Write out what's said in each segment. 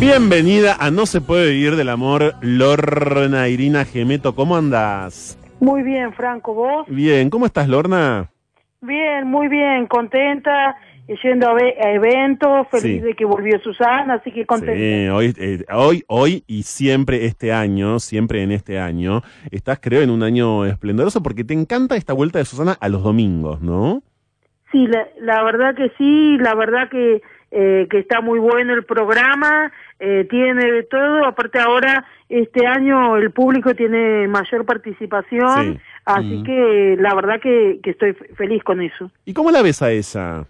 Bienvenida a No se puede vivir del amor, Lorna Irina Gemeto. ¿Cómo andas? Muy bien, Franco, ¿vos? Bien, ¿cómo estás, Lorna? Bien, muy bien, contenta, yendo a, a eventos, feliz Sí. de que volvió Susana, así que contenta. Sí, hoy, eh, hoy, hoy y siempre este año, siempre en este año, estás creo en un año esplendoroso porque te encanta esta vuelta de Susana a los domingos, ¿no? Sí, la, la verdad que sí, la verdad que, eh, que está muy bueno el programa, eh, tiene de todo, aparte ahora este año el público tiene mayor participación, Sí. así que la verdad que, que estoy feliz con eso. ¿Y cómo la ves a ella?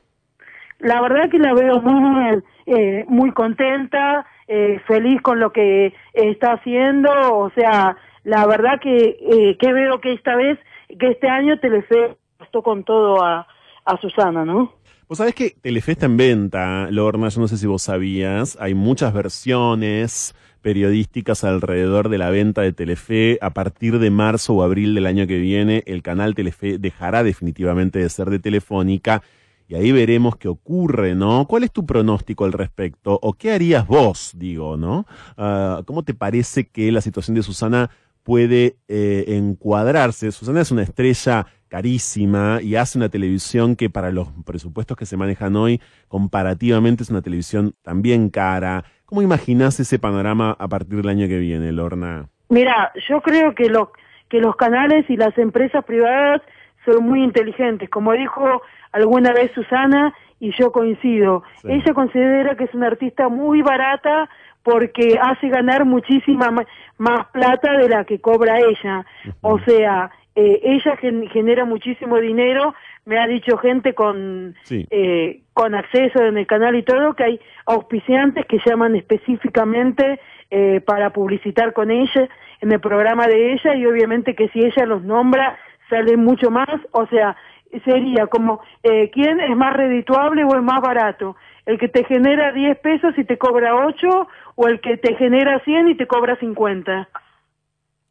La verdad que la veo muy, eh, muy contenta, eh, feliz con lo que está haciendo, o sea, la verdad que, eh, que veo que esta vez, que este año Telefe apostó con todo a, a Susana, ¿no? Vos sabés que Telefe está en venta, Lorna, yo no sé si vos sabías, hay muchas versiones periodísticas alrededor de la venta de Telefe. A partir de marzo o abril del año que viene, el canal Telefe dejará definitivamente de ser de Telefónica y ahí veremos qué ocurre, ¿no? ¿Cuál es tu pronóstico al respecto? ¿O qué harías vos, digo, ¿no? Ah, ¿Cómo te parece que la situación de Susana puede eh, encuadrarse? Susana es una estrella carísima y hace una televisión que para los presupuestos que se manejan hoy, comparativamente es una televisión también cara. ¿Cómo imaginás ese panorama a partir del año que viene, Lorna? Mira, yo creo que los, que los canales y las empresas privadas son muy inteligentes, como dijo alguna vez Susana, y yo coincido. Sí. Ella considera que es una artista muy barata porque hace ganar muchísima ma- más plata de la que cobra ella. O sea, eh, ella gen- genera muchísimo dinero, me ha dicho gente con, Sí. eh, con acceso en el canal y todo, que hay auspiciantes que llaman específicamente eh, para publicitar con ella en el programa de ella y obviamente que si ella los nombra sale mucho más, o sea, sería como, eh, ¿quién es más redituable o es más barato? ¿El que te genera 10 pesos y te cobra 8 o el que te genera 100 y te cobra 50?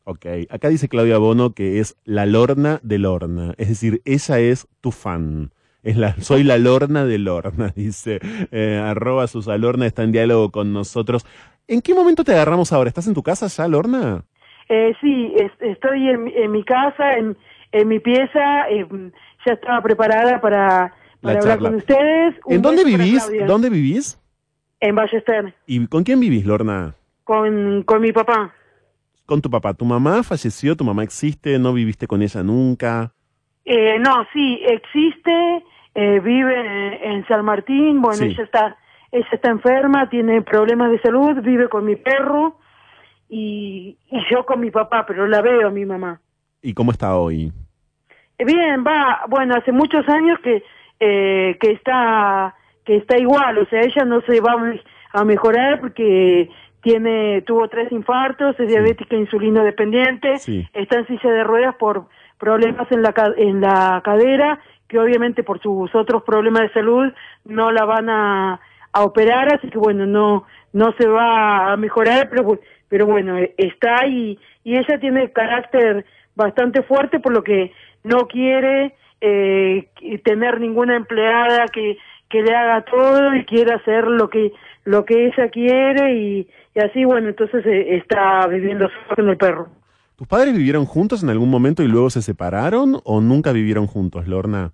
Ok, acá dice Claudia Bono que es la Lorna de Lorna, es decir, ella es tu fan. Es la, soy la Lorna de Lorna, dice, eh, arroba Susalorna, está en diálogo con nosotros. ¿En qué momento te agarramos ahora? ¿Estás en tu casa ya, Lorna? Eh, sí, es- estoy en, mi- en mi casa, en, en mi pieza, eh, ya estaba preparada para, para hablar charla. con ustedes. Un ¿En dónde vivís? ¿Dónde vivís? En Ballester, ¿Y con quién vivís, Lorna? con, con mi papá. Con tu papá. ¿Tu mamá falleció? ¿Tu mamá existe? ¿No viviste con ella nunca? Eh, no, sí, existe, eh, vive en, en San Martín, bueno, Sí. ella está ella está enferma, tiene problemas de salud, vive con mi perro y, y yo con mi papá, pero la veo a mi mamá. ¿Y cómo está hoy? Eh, Bien, va, bueno, hace muchos años que eh, que está que está igual, o sea, ella no se va a me- a mejorar porque tiene tuvo tres infartos, es diabética insulino dependiente, Sí. está en silla de ruedas por problemas en la en la cadera que obviamente por sus otros problemas de salud no la van a, a operar, así que bueno, no no se va a mejorar, pero pero bueno, eh, está y y ella tiene carácter bastante fuerte por lo que no quiere eh, tener ninguna empleada que, que le haga todo y quiere hacer lo que lo que ella quiere y, y así bueno entonces eh, está viviendo solo con el perro ¿Tus padres vivieron juntos en algún momento y luego se separaron o nunca vivieron juntos, Lorna?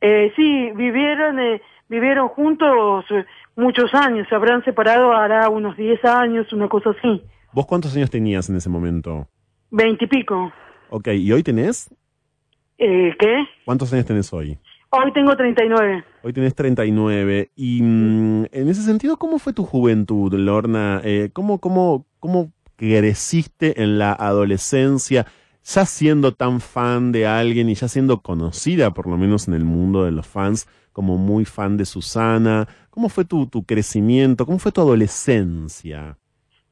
eh, sí vivieron eh, vivieron juntos eh, muchos años se habrán separado hará unos 10 años una cosa así ¿Vos cuántos años tenías en ese momento? veintipico Ok, ¿y hoy tenés? Eh, ¿qué? ¿Cuántos años tenés hoy? hoy tengo 39 Hoy tenés 39. Y mm, en ese sentido, ¿cómo fue tu juventud, Lorna? Eh, ¿cómo, cómo, ¿Cómo creciste en la adolescencia, ya siendo tan fan de alguien y ya siendo conocida, por lo menos en el mundo de los fans, como muy fan de Susana? ¿Cómo fue tu, tu crecimiento? ¿Cómo fue tu adolescencia?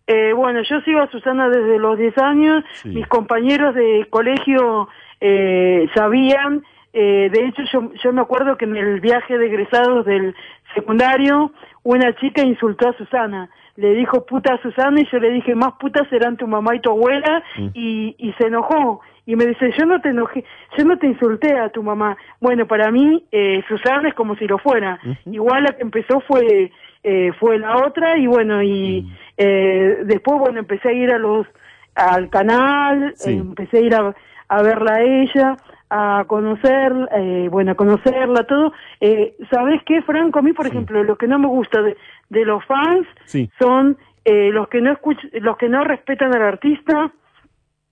Eh, bueno, yo sigo a Susana desde los 10 años. Sí. Mis compañeros de colegio eh, sabían. Eh, de hecho, yo, yo me acuerdo que en el viaje de egresados del secundario, una chica insultó a Susana. Le dijo puta a Susana y yo le dije, más putas serán tu mamá y tu abuela. Mm. Y, y se enojó. Y me dice, yo no te enojé, yo no te insulté a tu mamá. Bueno, para mí, eh, Susana es como si lo fuera. Igual la que empezó fue eh, fue la otra y bueno y, Eh, después, bueno, empecé a ir a los al canal, Sí. empecé a ir a, a verla a ella, a conocer, eh, bueno, a conocerla, todo. Eh, ¿Sabes qué, Franco? A mí, por Sí. ejemplo, lo que no me gusta de, de los fans Sí. son eh, los que no escuch los que no respetan al artista,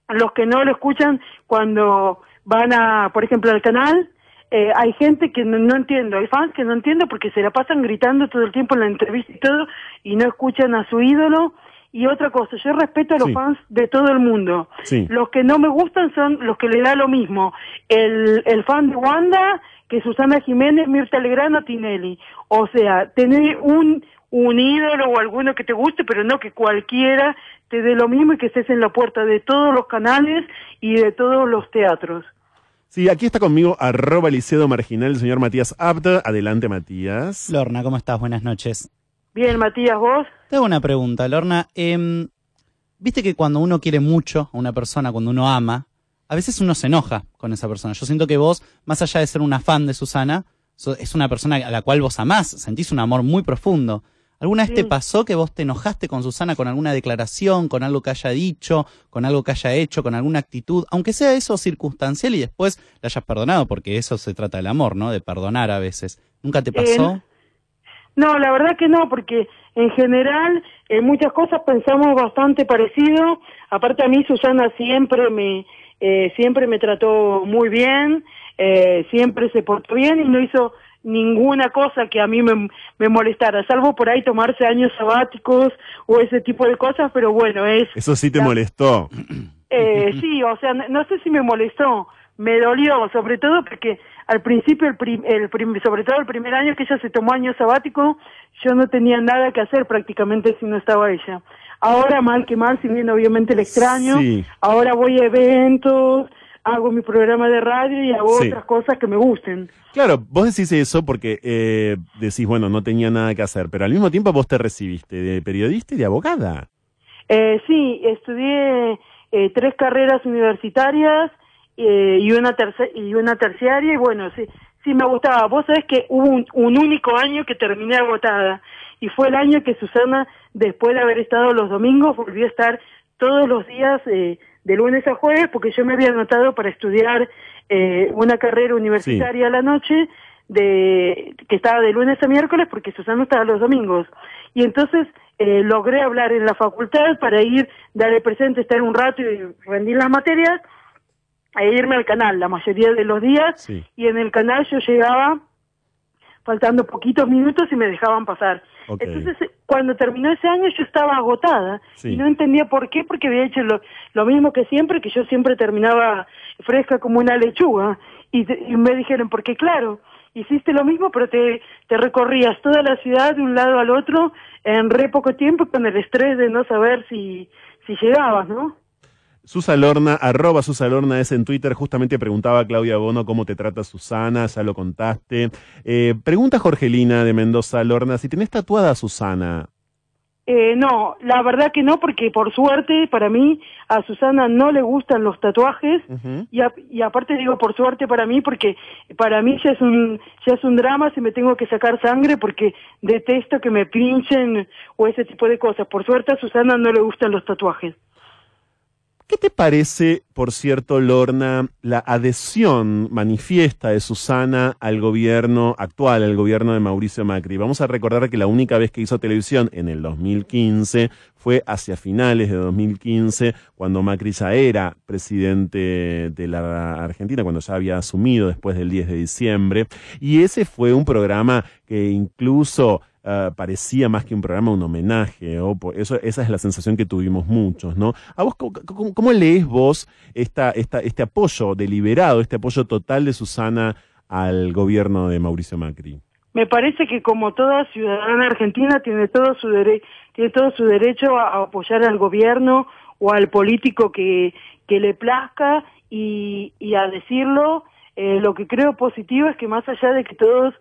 los que no lo escuchan cuando van a, por ejemplo, al canal. Eh, hay gente que no, no entiendo, hay fans que no entiendo porque se la pasan gritando todo el tiempo en la entrevista y todo y no escuchan a su ídolo. Y otra cosa, yo respeto a los Sí. fans de todo el mundo. Sí. Los que no me gustan son los que le da lo mismo. El, el fan de Wanda que Susana Jiménez, Mirta Legrand o Tinelli. O sea, tener un, un ídolo o alguno que te guste, pero no que cualquiera te dé lo mismo y que estés en la puerta de todos los canales y de todos los teatros. Sí, aquí está conmigo arroba Licedo Marginal el señor Matías Abda. Adelante, Matías. Lorna, ¿cómo estás? Buenas noches. Bien, Matías, vos. Te hago una pregunta, Lorna. Em, Viste que cuando uno quiere mucho a una persona, cuando uno ama, a veces uno se enoja con esa persona. Yo siento que vos, más allá de ser una fan de Susana, es una persona a la cual vos amás, sentís un amor muy profundo. ¿Alguna vez te pasó que vos te enojaste con Susana con alguna declaración, con algo que haya dicho, con algo que haya hecho, con alguna actitud, aunque sea eso circunstancial y después la hayas perdonado, porque eso se trata del amor, ¿no? De perdonar a veces. ¿Nunca te pasó? No, la verdad que no, porque en general en muchas cosas pensamos bastante parecido. Aparte a mí Susana siempre me eh, siempre me trató muy bien, eh, siempre se portó bien y no hizo ninguna cosa que a mí me, me molestara, salvo por ahí tomarse años sabáticos o ese tipo de cosas, pero bueno, es Eso sí te La- molestó. eh, sí, o sea, no, no sé si me molestó, me dolió, sobre todo porque al principio, el prim- el prim- sobre todo el primer año que ella se tomó año sabático, yo no tenía nada que hacer prácticamente si no estaba ella. Ahora, mal que mal, si bien obviamente le extraño, Sí. ahora voy a eventos, hago mi programa de radio y hago Sí. otras cosas que me gusten. Claro, vos decís eso porque eh, decís, bueno, no tenía nada que hacer, pero al mismo tiempo vos te recibiste de periodista y de abogada. Eh, sí, estudié eh, tres carreras universitarias eh, y una y una terciaria y bueno, sí, sí me gustaba. Vos sabés que hubo un, un único año que terminé agotada y fue el año que Susana, después de haber estado los domingos, volvió a estar todos los días eh, de lunes a jueves porque yo me había anotado para estudiar eh, una carrera universitaria a la noche de que estaba de lunes a miércoles porque Susana estaba los domingos y entonces eh, logré hablar en la facultad para ir darle presente estar un rato y rendir las materias e irme al canal la mayoría de los días Sí. y en el canal yo llegaba faltando poquitos minutos y me dejaban pasar. Entonces, eh, cuando terminó ese año yo estaba agotada Sí. y no entendía por qué, porque había hecho lo, lo mismo que siempre, que yo siempre terminaba fresca como una lechuga. Y, y me dijeron, porque claro, hiciste lo mismo, pero te, te recorrías toda la ciudad de un lado al otro en re poco tiempo con el estrés de no saber si, si llegabas, ¿no? Susa Lorna, arroba Susa Lorna es en Twitter, justamente preguntaba a Claudia Bono cómo te trata Susana, ya lo contaste. Eh, pregunta Jorgelina de Mendoza Lorna, si tenés tatuada a Susana. Eh, no, la verdad que no, porque por suerte para mí a Susana no le gustan los tatuajes y, a- y aparte digo por suerte para mí porque para mí ya es un ya es un drama si me tengo que sacar sangre porque detesto que me pinchen o ese tipo de cosas. Por suerte a Susana no le gustan los tatuajes. ¿Qué te parece, por cierto, Lorna, la adhesión manifiesta de Susana al gobierno actual, al gobierno de Mauricio Macri? Vamos a recordar que la única vez que hizo televisión en el 2015 fue hacia finales de 2015, cuando Macri ya era presidente de la Argentina, cuando ya había asumido después del 10 de diciembre. Y ese fue un programa que incluso ah, parecía más que un programa, un homenaje, o eso esa es la sensación que tuvimos muchos, ¿no? ¿A vos cómo, cómo- lees vos esta, esta, este apoyo deliberado, este apoyo total de Susana al gobierno de Mauricio Macri? Me parece que como toda ciudadana argentina tiene todo su dere- tiene todo su derecho a apoyar al gobierno o al político que, que le plazca y, y a decirlo. Eh, lo que creo positivo es que más allá de que todos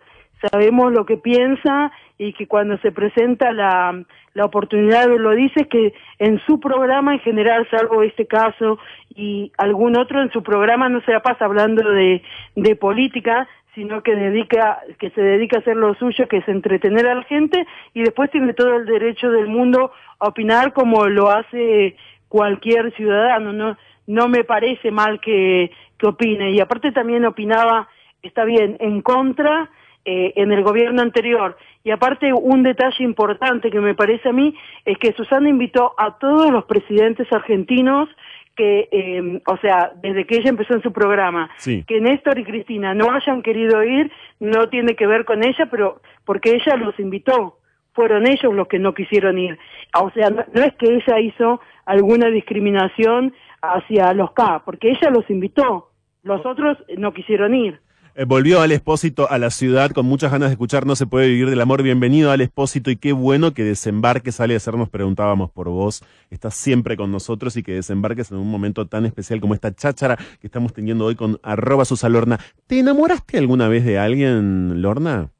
sabemos lo que piensa y que cuando se presenta la, la oportunidad lo dice, que en su programa en general, salvo este caso y algún otro, en su programa no se la pasa hablando de, de política, sino que dedica, que se dedica a hacer lo suyo, que es entretener a la gente, y después tiene todo el derecho del mundo a opinar como lo hace cualquier ciudadano, no, no me parece mal que, que opine, y aparte también opinaba, está bien, en contra, eh, en el gobierno anterior. Y aparte, un detalle importante que me parece a mí es que Susana invitó a todos los presidentes argentinos que, eh, o sea, desde que ella empezó en su programa, Sí. que Néstor y Cristina no hayan querido ir, no tiene que ver con ella, pero porque ella los invitó, fueron ellos los que no quisieron ir. O sea, no, no es que ella hizo alguna discriminación hacia los K, porque ella los invitó, los otros no quisieron ir. Eh, volvió al Espósito a la ciudad con muchas ganas de escuchar No se puede vivir del amor. Bienvenido al Espósito y qué bueno que desembarques, sale a hacer, nos preguntábamos por vos. Estás siempre con nosotros y que desembarques en un momento tan especial como esta cháchara que estamos teniendo hoy con arroba Susalorna. ¿Te enamoraste alguna vez de alguien, Lorna?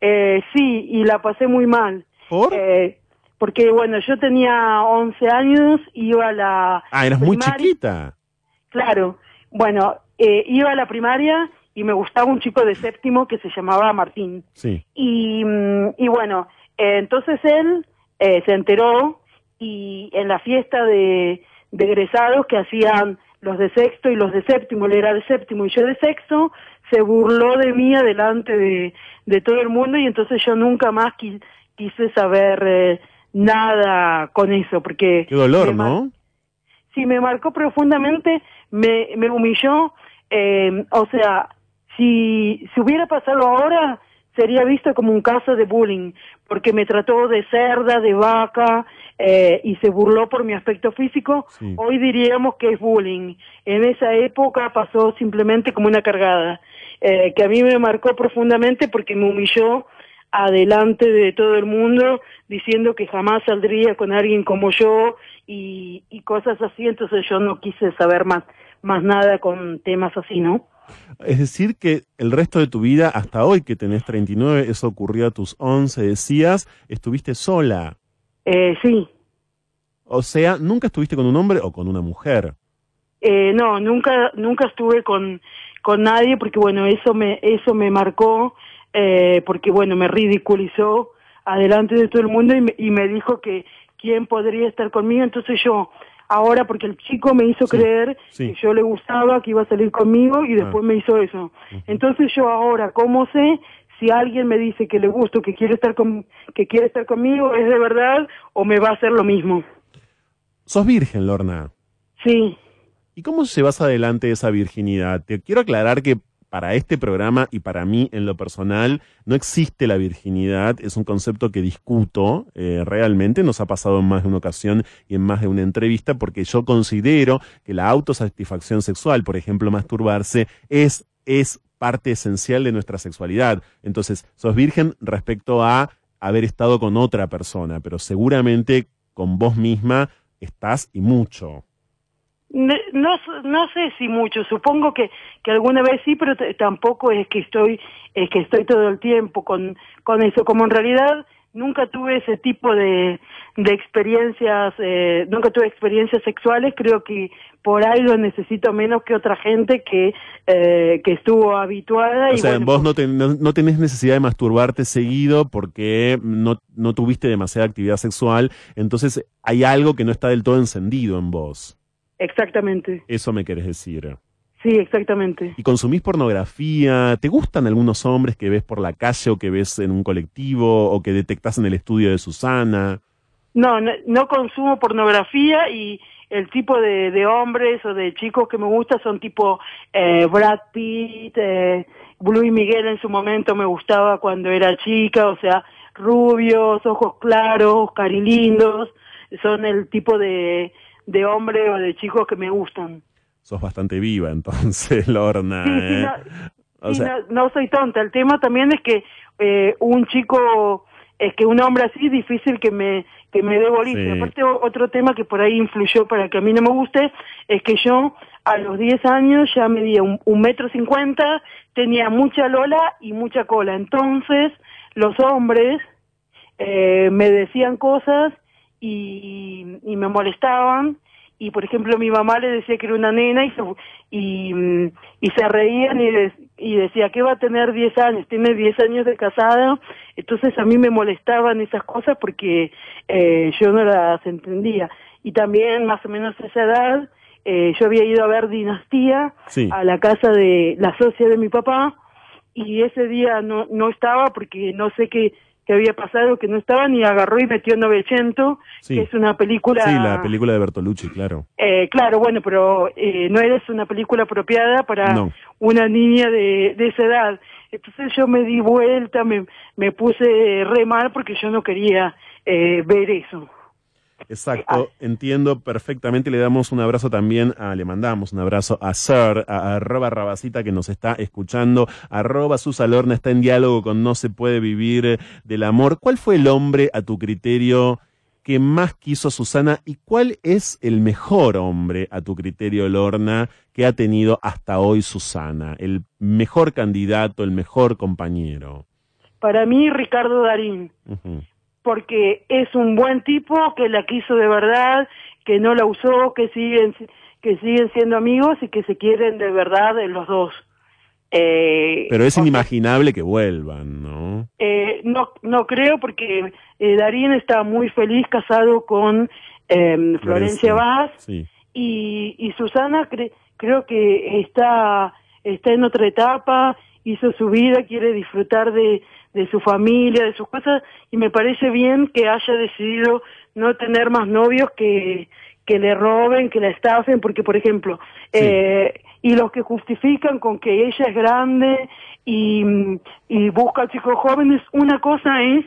Eh, sí, y la pasé muy mal. ¿Por? Eh, porque, bueno, yo tenía 11 años, iba a la... ah, eras muy chiquita. Claro, bueno, eh, iba a la primaria y me gustaba un chico de séptimo que se llamaba Martín. Sí. Y, mm, y bueno, eh, entonces él eh, se enteró y en la fiesta de, de egresados que hacían los de sexto y los de séptimo, él era de séptimo y yo de sexto, se burló de mí adelante de, de todo el mundo y entonces yo nunca más qui- quise saber eh, nada con eso, porque... Qué dolor, ¿no? sí me marcó profundamente, me, me humilló, eh, o sea, si, si hubiera pasado ahora, sería visto como un caso de bullying, porque me trató de cerda, de vaca, eh, y se burló por mi aspecto físico, Sí. hoy diríamos que es bullying. En esa época pasó simplemente como una cargada, eh, que a mí me marcó profundamente porque me humilló adelante de todo el mundo diciendo que jamás saldría con alguien como yo y, y cosas así, entonces yo no quise saber más, más nada con temas así, ¿no? Es decir, que el resto de tu vida, hasta hoy que tenés 39, eso ocurrió a tus 11, decías, estuviste sola. Eh, sí, O sea, nunca estuviste con un hombre o con una mujer. eh, no, nunca, nunca estuve con, con nadie porque bueno, eso me, eso me marcó, eh, porque bueno, me ridiculizó adelante de todo el mundo y me, y me dijo que quién podría estar conmigo, entonces yo, ahora porque el chico me hizo Sí, creer sí. que yo le gustaba, que iba a salir conmigo y después Ah. me hizo eso. Entonces yo ahora, ¿cómo sé si alguien me dice que le gusto, que quiere estar con, que quiere estar conmigo, es de verdad o me va a hacer lo mismo? Sos virgen, Lorna. Sí. ¿Y cómo llevas adelante esa virginidad? Te quiero aclarar que para este programa y para mí en lo personal no existe la virginidad, es un concepto que discuto eh, realmente, nos ha pasado en más de una ocasión y en más de una entrevista, porque yo considero que la autosatisfacción sexual, por ejemplo, masturbarse, es, es parte esencial de nuestra sexualidad. Entonces, sos virgen respecto a haber estado con otra persona, pero seguramente con vos misma estás y mucho. No, no sé si mucho, supongo que, que alguna vez sí, pero tampoco es que estoy, es que estoy todo el tiempo con, con eso. Como en realidad nunca tuve ese tipo de, de experiencias, eh, nunca tuve experiencias sexuales, creo que por ahí lo necesito menos que otra gente que, eh, que estuvo habituada. O y sea, bueno, vos no, ten- no, no tenés necesidad de masturbarte seguido porque no, no tuviste demasiada actividad sexual, entonces hay algo que no está del todo encendido en vos. Exactamente, Eso me querés decir. sí, exactamente. ¿Y consumís pornografía? ¿Te gustan algunos hombres que ves por la calle o que ves en un colectivo o que detectás en el estudio de Susana? No, no, no consumo pornografía y el tipo de, de hombres o de chicos que me gusta son tipo eh, Brad Pitt, eh, Luis Miguel en su momento me gustaba cuando era chica, o sea, rubios, ojos claros, carilindos, son el tipo de, de hombre o de chicos que me gustan. Sos bastante viva entonces, Lorna. Sí, sí, ¿eh? no, O Sí, sea, no, no soy tonta. El tema también es que eh, un chico, es que un hombre así difícil que me que me dé. Sí. Aparte, otro tema que por ahí influyó para que a mí no me guste, es que yo a los 10 años ya medía un, un metro cincuenta, tenía mucha lola y mucha cola. Entonces, los hombres eh, me decían cosas y, y me molestaban y por ejemplo mi mamá le decía que era una nena y se, y, mm, y se reían y, de- y decía que va a tener 10 años, tiene 10 años de casada, entonces a mí me molestaban esas cosas porque eh, yo no las entendía. Y también más o menos a esa edad eh, yo había ido a ver Dinastía Sí. a la casa de la socia de mi papá y ese día no, no estaba porque no sé qué, qué había pasado, que no estaba, ni agarró y metió 900, Sí. que es una película... Sí, la película de Bertolucci, claro. Eh, claro, bueno, pero eh, no eres una película apropiada para No. una niña de, de esa edad. Entonces yo me di vuelta, me, me puse re mal porque yo no quería eh, ver eso. Exacto, entiendo perfectamente. Le damos un abrazo también, a, le mandamos un abrazo a Sir, a, arroba Rabacita que nos está escuchando, arroba Susalorna está en diálogo con No se puede vivir del amor. ¿Cuál fue el hombre, a tu criterio, que más quiso Susana y cuál es el mejor hombre, a tu criterio, Lorna, que ha tenido hasta hoy Susana? El mejor candidato, el mejor compañero. Para mí, Ricardo Darín. Porque es un buen tipo que la quiso de verdad, que no la usó, que siguen que siguen siendo amigos y que se quieren de verdad los dos. Eh, Pero es sea, inimaginable que vuelvan, ¿no? eh, no no creo porque eh, Darín está muy feliz casado con eh, Florencia Vaz Sí. y, y Susana cre- creo que está está en otra etapa hizo su vida quiere disfrutar de, de su familia de sus cosas y me parece bien que haya decidido no tener más novios que que le roben que la estafen porque por ejemplo Sí. eh, y los que justifican con que ella es grande y, y busca chicos jóvenes una cosa es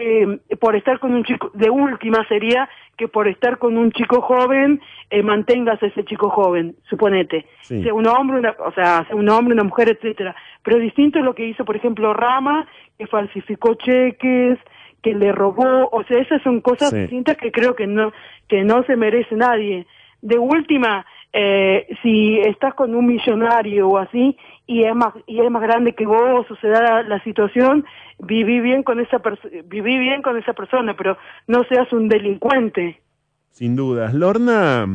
que por estar con un chico, de última sería que por estar con un chico joven eh, mantengas a ese chico joven, suponete, Sí. sea un hombre, una, o sea, sea un hombre, una mujer, etcétera. Pero distinto es lo que hizo, por ejemplo, Rama, que falsificó cheques, que le robó, o sea, esas son cosas Sí. distintas que creo que no, que no se merece nadie. De última, eh, si estás con un millonario o así y es más y es más grande que vos o se da la, situación, viví bien con esa viví bien con esa persona, pero no seas un delincuente. Sin dudas. Lorna,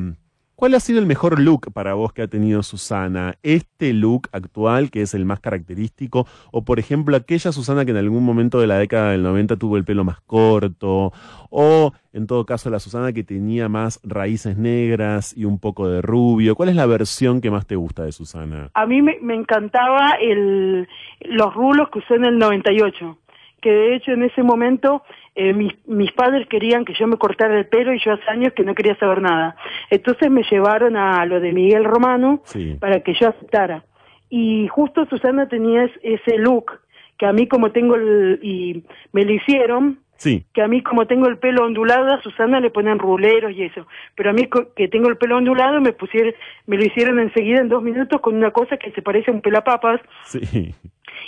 ¿cuál ha sido el mejor look para vos que ha tenido Susana? ¿Este look actual, que es el más característico? O, por ejemplo, aquella Susana que en algún momento de la década del 90 tuvo el pelo más corto? O, en todo caso, la Susana que tenía más raíces negras y un poco de rubio. ¿Cuál es la versión que más te gusta de Susana? A mí me, encantaba el, los rulos que usé en el 98, que de hecho en ese momento eh, mis, mis padres querían que yo me cortara el pelo y yo hace años que no quería saber nada. Entonces me llevaron a lo de Miguel Romano Sí. para que yo aceptara. Y justo Susana tenía es- ese look que a mí como tengo el, y me lo hicieron, Sí. que a mí como tengo el pelo ondulado, a Susana le ponen ruleros y eso, pero a mí que tengo el pelo ondulado me pusieron, me lo hicieron enseguida en dos minutos con una cosa que se parece a un pelapapas Sí.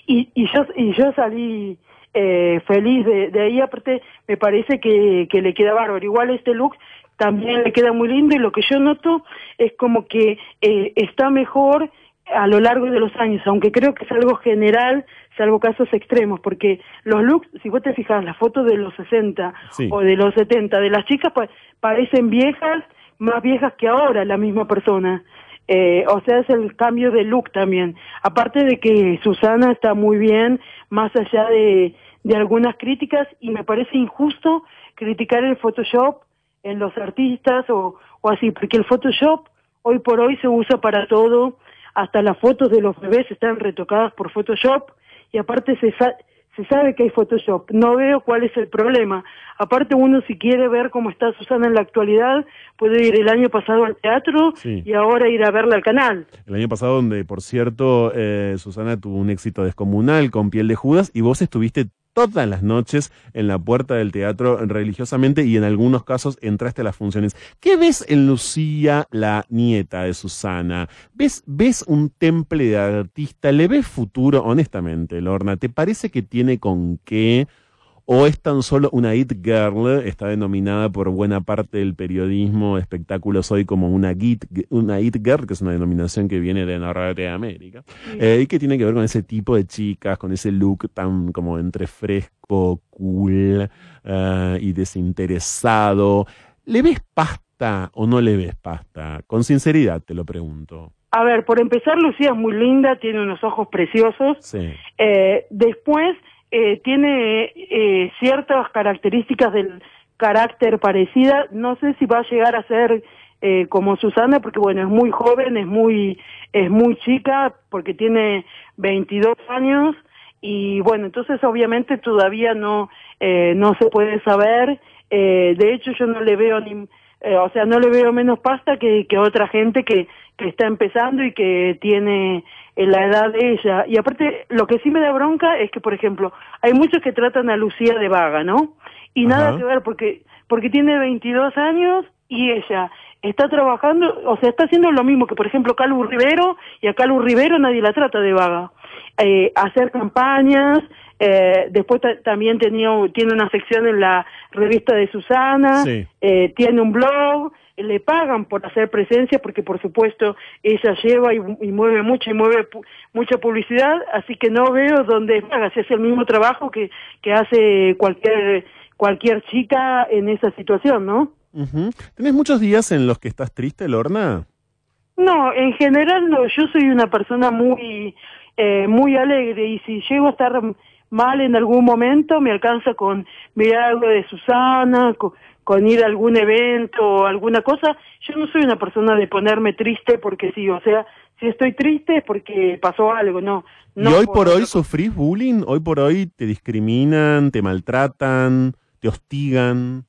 y, y yo y yo salí eh, feliz de, de ahí, aparte me parece que, que le queda bárbaro, igual este look también le queda muy lindo y lo que yo noto es como que eh, está mejor a lo largo de los años, aunque creo que es algo general, salvo casos extremos, porque los looks, si vos te fijas, las fotos de los 60 Sí. o de los 70 de las chicas pa- parecen viejas, más viejas que ahora la misma persona. Eh, o sea, es el cambio de look también. Aparte de que Susana está muy bien, más allá de, de algunas críticas, y me parece injusto criticar el Photoshop en los artistas o, o así, porque el Photoshop hoy por hoy se usa para todo, hasta las fotos de los bebés están retocadas por Photoshop, y aparte se, se sabe que hay Photoshop. No veo cuál es el problema. Aparte uno si quiere ver cómo está Susana en la actualidad, puede ir el año pasado al teatro Sí. y ahora ir a verla al canal. El año pasado, donde, por cierto, eh, Susana tuvo un éxito descomunal con Piel de Judas y vos estuviste todas las noches en la puerta del teatro religiosamente y en algunos casos entraste a las funciones. ¿Qué ves en Lucía, la nieta de Susana? ¿Ves, ves un temple de artista? ¿Le ves futuro? Honestamente, Lorna, ¿te parece que tiene con qué? O es tan solo una It Girl, está denominada por buena parte del periodismo espectáculos hoy como una, It, una It Girl, que es una denominación que viene de Norteamérica, eh, y que tiene que ver con ese tipo de chicas, con ese look tan como entre fresco, cool eh, y desinteresado. ¿Le ves pasta o no le ves pasta? Con sinceridad te lo pregunto. A ver, por empezar, Lucía es muy linda, tiene unos ojos preciosos. Sí. Eh, después, eh, tiene eh, ciertas características del carácter parecida. No sé si va a llegar a ser eh, como Susana, porque bueno, es muy joven, es muy, es muy chica, porque tiene 22 años. Y bueno, entonces obviamente todavía no, eh, no se puede saber. Eh, de hecho, yo no le veo ni, eh, o sea, no le veo menos pasta que, que otra gente que, que está empezando y que tiene eh, la edad de ella. Y aparte, lo que sí me da bronca es que, por ejemplo, hay muchos que tratan a Lucía de vaga, ¿no? Y nada que ver, porque, porque tiene 22 años y ella está trabajando, o sea, está haciendo lo mismo que, por ejemplo, Calu Rivero, y a Calu Rivero nadie la trata de vaga. Eh, hacer campañas, eh, después ta- también tenía, tiene una sección en la revista de Susana, Sí. eh, tiene un blog, le pagan por hacer presencia porque por supuesto ella lleva y, y mueve mucho y mueve pu- mucha publicidad, así que no veo dónde paga, si hace el mismo trabajo que, que hace cualquier cualquier chica en esa situación, ¿no? Ujú. ¿Tenés muchos días en los que estás triste, Lorna? No, en general no, yo soy una persona muy eh, muy alegre y si llego a estar mal en algún momento me alcanza con mirar algo de Susana, con, con ir a algún evento o alguna cosa. Yo no soy una persona de ponerme triste porque sí, o sea, si estoy triste es porque pasó algo, no. no ¿Y hoy por otra hoy sufrís bullying? ¿Hoy por hoy te discriminan, te maltratan, te hostigan?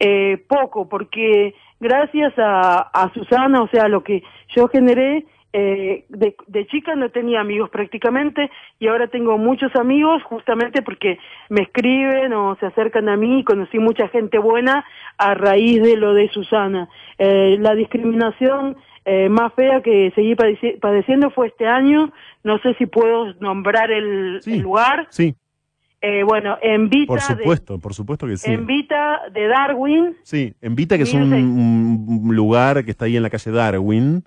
Eh, poco, porque gracias a, a Susana, o sea, lo que yo generé, eh, de, de chica no tenía amigos prácticamente y ahora tengo muchos amigos justamente porque me escriben o se acercan a mí y conocí mucha gente buena a raíz de lo de Susana. Eh, la discriminación eh, más fea que seguí padeci- padeciendo fue este año, no sé si puedo nombrar el, Sí. el lugar, Sí, eh, bueno, en Vita, por de, supuesto, por supuesto que sí. en Vita de Darwin, Sí, en Vita, que es un, lugar que está ahí en la calle Darwin.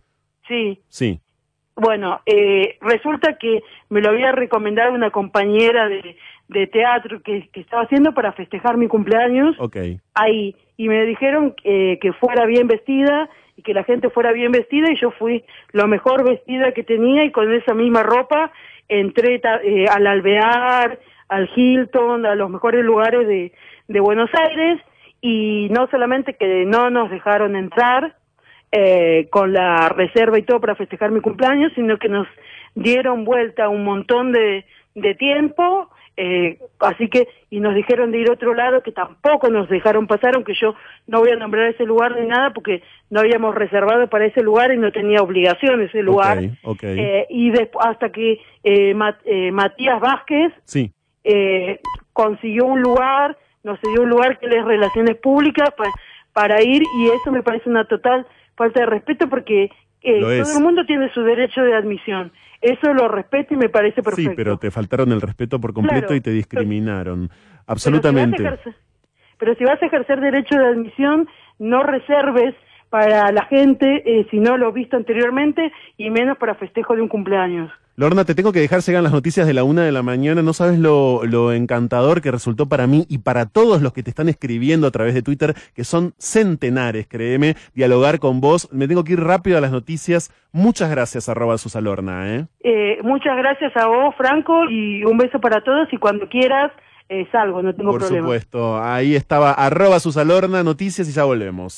sí, Sí, Bueno, eh, resulta que me lo había recomendado una compañera de, de teatro que, que estaba haciendo para festejar mi cumpleaños ok. ahí y me dijeron eh, que fuera bien vestida y que la gente fuera bien vestida y yo fui lo mejor vestida que tenía y con esa misma ropa entré eh, al Alvear, al Hilton, a los mejores lugares de, de Buenos Aires y no solamente que no nos dejaron entrar eh, con la reserva y todo para festejar mi cumpleaños, sino que nos dieron vuelta un montón de, de tiempo, eh, así que, y nos dijeron de ir a otro lado que tampoco nos dejaron pasar, aunque yo no voy a nombrar ese lugar ni nada porque no habíamos reservado para ese lugar y no tenía obligación ese lugar. Ok, ok. Eh, y después, hasta que eh, Ma- eh, Matías Vázquez sí, eh, consiguió un lugar, nos dio un lugar que es relaciones públicas pa- para ir y eso me parece una total falta de respeto porque eh, todo es. el mundo tiene su derecho de admisión. Eso lo respeto y me parece perfecto. sí, pero te faltaron el respeto por completo Claro. y te discriminaron. Pero Absolutamente. ejercer- Pero si vas a ejercer derecho de admisión, no reserves para la gente eh, si no lo has visto anteriormente y menos para festejo de un cumpleaños. Lorna, te tengo que dejar llegar las noticias de la una de la mañana. No sabes lo, lo encantador que resultó para mí y para todos los que te están escribiendo a través de Twitter, que son centenares, créeme, dialogar con vos. Me tengo que ir rápido a las noticias. Muchas gracias, arroba Susalorna, ¿eh? Eh, muchas gracias a vos, Franco, y un beso para todos y cuando quieras eh, salgo, no tengo Por problema. supuesto. Ahí estaba, arroba Susalorna, noticias y ya volvemos.